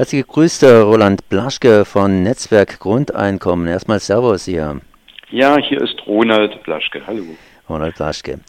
Herzlich gegrüßt, Roland Blaschke von Netzwerk Grundeinkommen. Erstmal Servus hier. Ja, hier ist Ronald Blaschke. Hallo. Ronald Blaschke.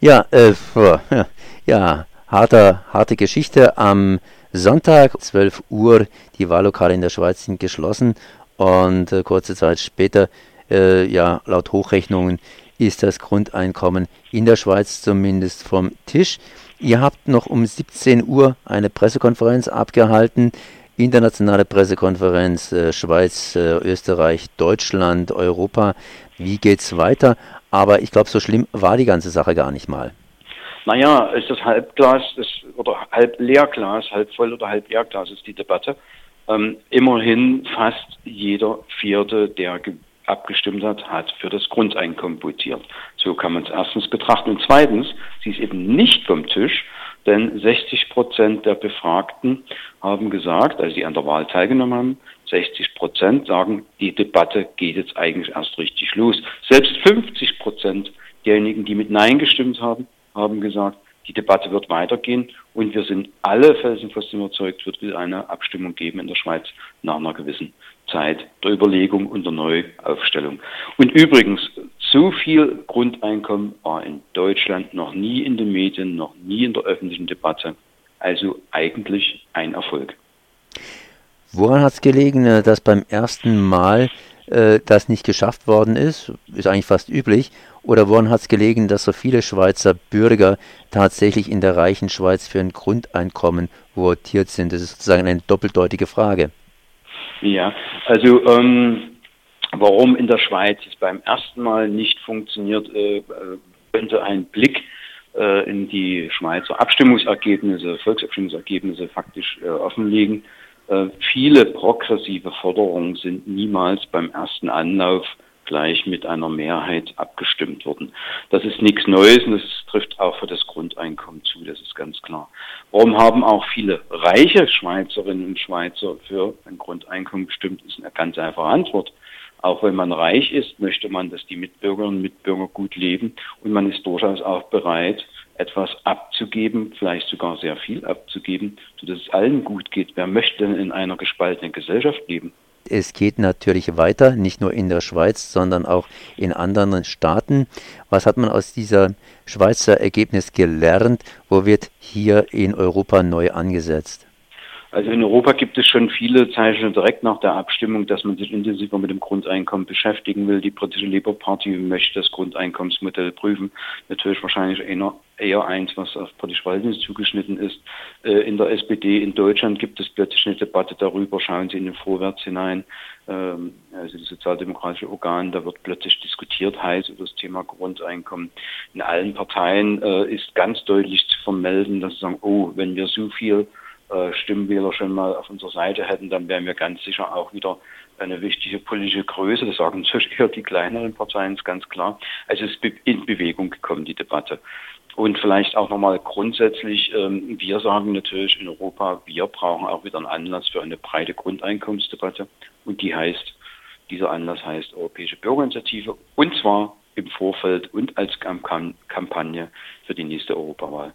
Ja, äh, ja, harter, harte Geschichte. Am Sonntag, 12 Uhr, die Wahllokale in der Schweiz sind geschlossen und äh, kurze Zeit später, äh, ja, laut Hochrechnungen ist das Grundeinkommen in der Schweiz zumindest vom Tisch. Ihr habt noch um 17 Uhr eine Pressekonferenz abgehalten internationale Pressekonferenz äh, Schweiz, äh, Österreich, Deutschland, Europa. Wie geht's weiter? Aber ich glaube, so schlimm war die ganze Sache gar nicht mal. Naja, ist das Halbglas ist, oder halb Leerglas, halb voll oder halb Leerglas ist die Debatte. Ähm, immerhin fast jeder Vierte, der abgestimmt hat, hat für das Grundeinkommen votiert. So kann man es erstens betrachten. Und zweitens, sie ist eben nicht vom Tisch, denn 60 Prozent der Befragten haben gesagt, als sie an der Wahl teilgenommen haben, 60 Prozent sagen, die Debatte geht jetzt eigentlich erst richtig los. Selbst 50 Prozent derjenigen, die mit Nein gestimmt haben, haben gesagt, die Debatte wird weitergehen und wir sind alle felsenfest überzeugt, wird es eine Abstimmung geben in der Schweiz nach einer gewissen Zeit der Überlegung und der Neuaufstellung. Und übrigens, so viel Grundeinkommen war in Deutschland noch nie in den Medien, noch nie in der öffentlichen Debatte. Also eigentlich ein Erfolg. Woran hat es gelegen, äh, dass beim ersten Mal äh, das nicht geschafft worden ist? Ist eigentlich fast üblich. Oder woran hat es gelegen, dass so viele Schweizer Bürger tatsächlich in der reichen Schweiz für ein Grundeinkommen votiert sind? Das ist sozusagen eine doppeldeutige Frage. Ja, also ähm, warum in der Schweiz es beim ersten Mal nicht funktioniert, äh, äh, könnte ein Blick äh, in die Schweizer Abstimmungsergebnisse, Volksabstimmungsergebnisse faktisch äh, offenlegen. Äh, viele progressive Forderungen sind niemals beim ersten Anlauf gleich mit einer Mehrheit abgestimmt worden. Das ist nichts Neues und das trifft auch für das Grundeinkommen zu, das ist ganz klar. Warum haben auch viele reiche Schweizerinnen und Schweizer für ein Grundeinkommen gestimmt, ist eine ganz einfache Antwort. Auch wenn man reich ist, möchte man, dass die Mitbürgerinnen und Mitbürger gut leben und man ist durchaus auch bereit, etwas abzugeben, vielleicht sogar sehr viel abzugeben, sodass es allen gut geht. Wer möchte denn in einer gespaltenen Gesellschaft leben? Es geht natürlich weiter, nicht nur in der Schweiz, sondern auch in anderen Staaten. Was hat man aus dieser Schweizer Ergebnis gelernt? Wo wird hier in Europa neu angesetzt? Also in Europa gibt es schon viele Zeichen direkt nach der Abstimmung, dass man sich intensiver mit dem Grundeinkommen beschäftigen will. Die britische Labour Party möchte das Grundeinkommensmodell prüfen. Natürlich wahrscheinlich eher, eher eins, was auf British Wildnis zugeschnitten ist. Äh, in der SPD in Deutschland gibt es plötzlich eine Debatte darüber. Schauen Sie in den Vorwärts hinein. Ähm, also das sozialdemokratische Organ, da wird plötzlich diskutiert heiß über das Thema Grundeinkommen. In allen Parteien äh, ist ganz deutlich zu vermelden, dass sie sagen, oh, wenn wir so viel äh, Stimmenwähler schon mal auf unserer Seite hätten, dann wären wir ganz sicher auch wieder eine wichtige politische Größe. Das sagen natürlich eher die kleineren Parteien, ist ganz klar. Also es ist in Bewegung gekommen, die Debatte. Und vielleicht auch nochmal grundsätzlich, ähm, wir sagen natürlich in Europa, wir brauchen auch wieder einen Anlass für eine breite Grundeinkommensdebatte. Und die heißt, dieser Anlass heißt Europäische Bürgerinitiative und zwar im Vorfeld und als Kampagne für die nächste Europawahl.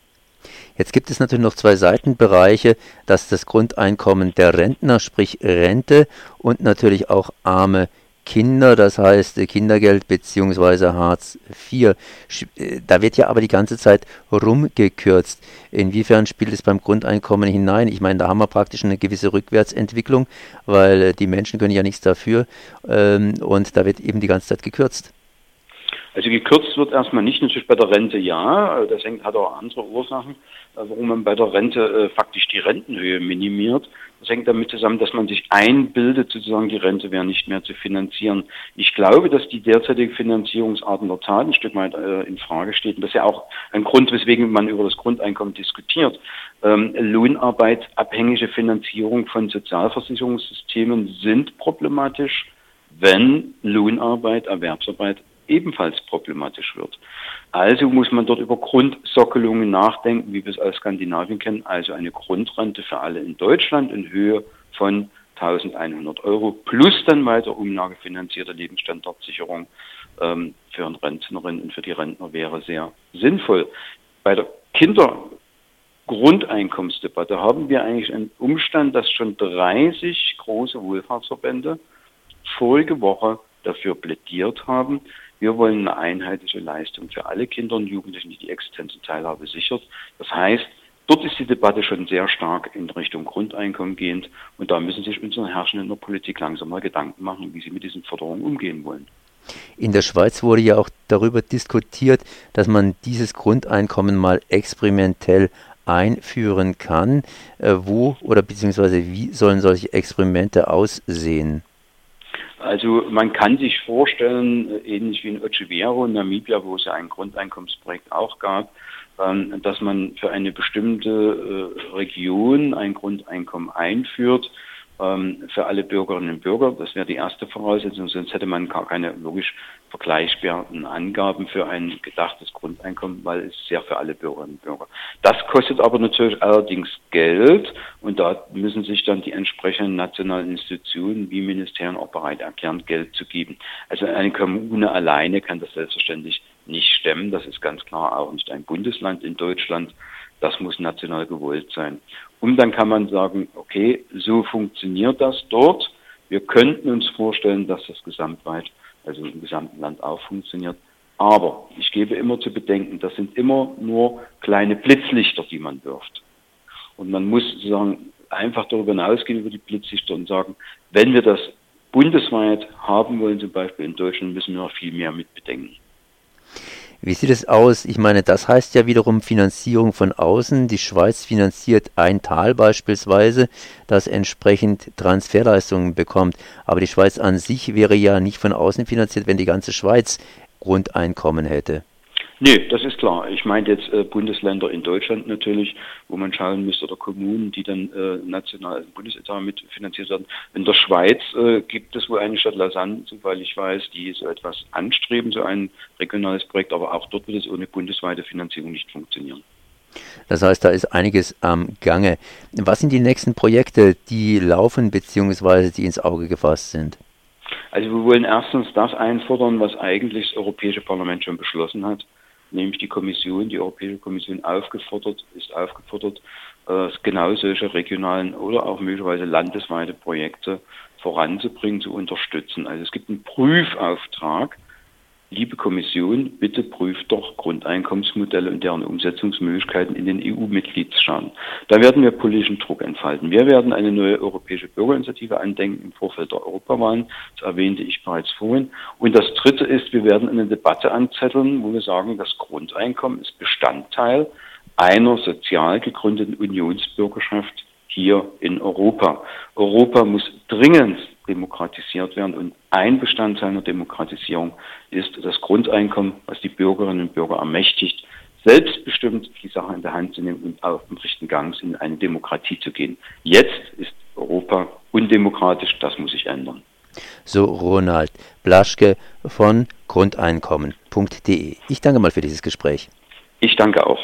Jetzt gibt es natürlich noch zwei Seitenbereiche, das ist das Grundeinkommen der Rentner, sprich Rente und natürlich auch arme Kinder, das heißt Kindergeld bzw. Hartz IV. Äh, da wird ja aber die ganze Zeit rumgekürzt. Inwiefern spielt es beim Grundeinkommen hinein? Ich meine, da haben wir praktisch eine gewisse Rückwärtsentwicklung, weil äh, die Menschen können ja nichts dafür ähm, und da wird eben die ganze Zeit gekürzt. Also gekürzt wird erstmal nicht, natürlich bei der Rente ja. Das hängt, hat auch andere Ursachen, äh, warum man bei der Rente äh, faktisch die Rentenhöhe minimiert. Das hängt damit zusammen, dass man sich einbildet, sozusagen die Rente wäre nicht mehr zu finanzieren. Ich glaube, dass die derzeitige Finanzierungsart in der Tat ein Stück weit äh, in Frage steht. Und das ist ja auch ein Grund, weswegen man über das Grundeinkommen diskutiert. Ähm, Lohnarbeit, abhängige Finanzierung von Sozialversicherungssystemen sind problematisch, wenn Lohnarbeit, Erwerbsarbeit ebenfalls problematisch wird. Also muss man dort über Grundsockelungen nachdenken, wie wir es aus Skandinavien kennen, also eine Grundrente für alle in Deutschland in Höhe von 1100 Euro plus dann weiter umlagefinanzierte Lebensstandardsicherung ähm, für Rentnerinnen und für die Rentner wäre sehr sinnvoll. Bei der Kinder Grundeinkommensdebatte haben wir eigentlich einen Umstand, dass schon 30 große Wohlfahrtsverbände vorige Woche dafür plädiert haben, wir wollen eine einheitliche Leistung für alle Kinder und Jugendlichen, die die Existenz und Teilhabe sichert. Das heißt, dort ist die Debatte schon sehr stark in Richtung Grundeinkommen gehend und da müssen sich unsere Herrschenden in der Politik langsam mal Gedanken machen, wie sie mit diesen Forderungen umgehen wollen. In der Schweiz wurde ja auch darüber diskutiert, dass man dieses Grundeinkommen mal experimentell einführen kann. Äh, wo oder beziehungsweise wie sollen solche Experimente aussehen? Also man kann sich vorstellen, äh, ähnlich wie in Ochivero in Namibia, wo es ja ein Grundeinkommensprojekt auch gab, ähm, dass man für eine bestimmte äh, Region ein Grundeinkommen einführt für alle Bürgerinnen und Bürger. Das wäre die erste Voraussetzung, sonst hätte man gar keine logisch vergleichbaren Angaben für ein gedachtes Grundeinkommen, weil es sehr für alle Bürgerinnen und Bürger. Das kostet aber natürlich allerdings Geld und da müssen sich dann die entsprechenden nationalen Institutionen wie Ministerien auch bereit erklären, Geld zu geben. Also eine Kommune alleine kann das selbstverständlich nicht stemmen. Das ist ganz klar auch nicht ein Bundesland in Deutschland. Das muss national gewollt sein. Und dann kann man sagen, okay, so funktioniert das dort. Wir könnten uns vorstellen, dass das gesamtweit, also im gesamten Land auch funktioniert. Aber ich gebe immer zu bedenken, das sind immer nur kleine Blitzlichter, die man wirft. Und man muss sozusagen einfach darüber hinausgehen über die Blitzlichter und sagen, wenn wir das bundesweit haben wollen, zum Beispiel in Deutschland, müssen wir noch viel mehr mit bedenken. Wie sieht es aus? Ich meine, das heißt ja wiederum Finanzierung von außen. Die Schweiz finanziert ein Tal beispielsweise, das entsprechend Transferleistungen bekommt. Aber die Schweiz an sich wäre ja nicht von außen finanziert, wenn die ganze Schweiz Grundeinkommen hätte. Nee, das ist klar. Ich meine jetzt äh, Bundesländer in Deutschland natürlich, wo man schauen müsste, oder Kommunen, die dann äh, national als Bundesetat mitfinanziert werden. In der Schweiz äh, gibt es wohl eine Stadt Lausanne, soweit ich weiß, die so etwas anstreben, so ein regionales Projekt, aber auch dort wird es ohne bundesweite Finanzierung nicht funktionieren. Das heißt, da ist einiges am Gange. Was sind die nächsten Projekte, die laufen bzw. die ins Auge gefasst sind? Also wir wollen erstens das einfordern, was eigentlich das Europäische Parlament schon beschlossen hat nämlich die Kommission, die Europäische Kommission aufgefordert, ist aufgefordert, äh, genau solche regionalen oder auch möglicherweise landesweite Projekte voranzubringen, zu unterstützen. Also es gibt einen Prüfauftrag liebe Kommission, bitte prüft doch Grundeinkommensmodelle und deren Umsetzungsmöglichkeiten in den EU-Mitgliedstaaten. Da werden wir politischen Druck entfalten. Wir werden eine neue europäische Bürgerinitiative andenken im Vorfeld der Europawahlen. Das erwähnte ich bereits vorhin. Und das Dritte ist, wir werden eine Debatte anzetteln, wo wir sagen, das Grundeinkommen ist Bestandteil einer sozial gegründeten Unionsbürgerschaft hier in Europa. Europa muss dringend demokratisiert werden und ein Bestandteil einer Demokratisierung ist das Grundeinkommen, was die Bürgerinnen und Bürger ermächtigt, selbstbestimmt die Sache in der Hand zu nehmen und auf dem richtigen Gang in eine Demokratie zu gehen. Jetzt ist Europa undemokratisch, das muss sich ändern. So Ronald Blaschke von Grundeinkommen.de. Ich danke mal für dieses Gespräch. Ich danke auch.